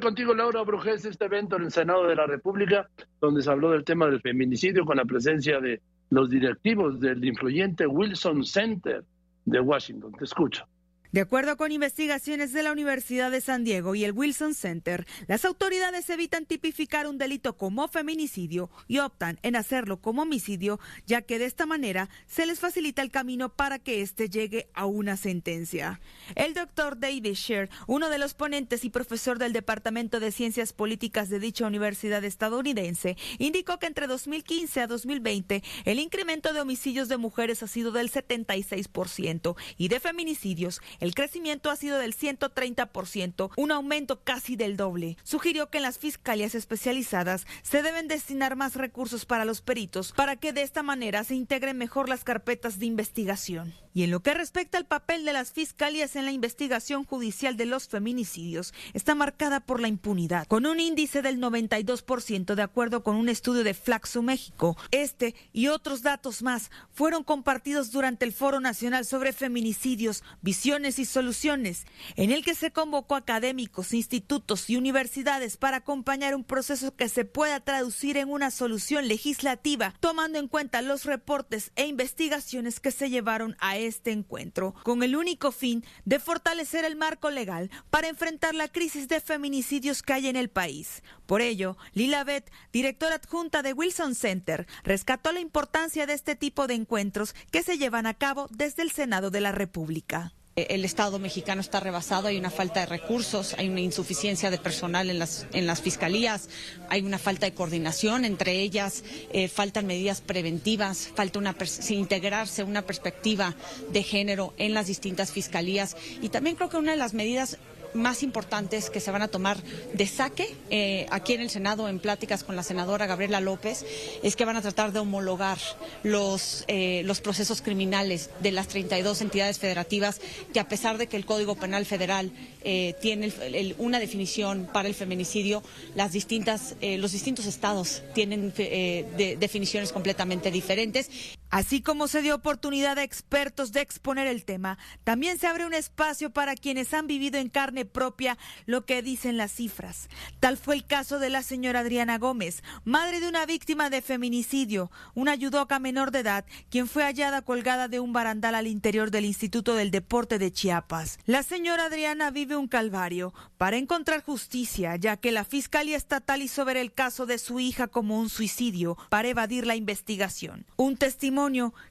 contigo, Laura Brujés, este evento en el Senado de la República, donde se habló del tema del feminicidio con la presencia de los directivos del influyente Wilson Center de Washington. Te escucho. De acuerdo con investigaciones de la Universidad de San Diego y el Wilson Center, las autoridades evitan tipificar un delito como feminicidio y optan en hacerlo como homicidio, ya que de esta manera se les facilita el camino para que éste llegue a una sentencia. El doctor David Sher, uno de los ponentes y profesor del Departamento de Ciencias Políticas de dicha universidad estadounidense, indicó que entre 2015 a 2020 el incremento de homicidios de mujeres ha sido del 76% y de feminicidios el crecimiento ha sido del 130%, un aumento casi del doble. Sugirió que en las fiscalías especializadas se deben destinar más recursos para los peritos para que de esta manera se integren mejor las carpetas de investigación. Y en lo que respecta al papel de las fiscalías en la investigación judicial de los feminicidios, está marcada por la impunidad, con un índice del 92% de acuerdo con un estudio de Flaxo México. Este y otros datos más fueron compartidos durante el Foro Nacional sobre Feminicidios, Visiones y Soluciones, en el que se convocó académicos, institutos y universidades para acompañar un proceso que se pueda traducir en una solución legislativa, tomando en cuenta los reportes e investigaciones que se llevaron a este encuentro, con el único fin de fortalecer el marco legal para enfrentar la crisis de feminicidios que hay en el país. Por ello, Lila Beth, directora adjunta de Wilson Center, rescató la importancia de este tipo de encuentros que se llevan a cabo desde el Senado de la República. El Estado mexicano está rebasado, hay una falta de recursos, hay una insuficiencia de personal en las, en las fiscalías, hay una falta de coordinación entre ellas, eh, faltan medidas preventivas, falta una integrarse una perspectiva de género en las distintas fiscalías. Y también creo que una de las medidas más importantes que se van a tomar de saque eh, aquí en el Senado en pláticas con la senadora Gabriela López es que van a tratar de homologar los, eh, los procesos criminales de las 32 entidades federativas que a pesar de que el Código Penal Federal eh, tiene una definición para el feminicidio, las distintas, los distintos estados tienen definiciones completamente diferentes. Así como se dio oportunidad a expertos de exponer el tema, también se abre un espacio para quienes han vivido en carne propia lo que dicen las cifras. Tal fue el caso de la señora Adriana Gómez, madre de una víctima de feminicidio, una judoka menor de edad, quien fue hallada colgada de un barandal al interior del Instituto del Deporte de Chiapas. La señora Adriana vive un calvario para encontrar justicia, ya que la Fiscalía Estatal hizo ver el caso de su hija como un suicidio para evadir la investigación. Un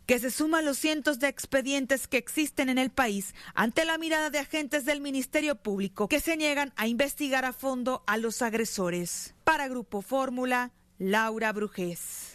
que se suma a los cientos de expedientes que existen en el país ante la mirada de agentes del Ministerio Público que se niegan a investigar a fondo a los agresores. Para Grupo Fórmula, Laura Brujés.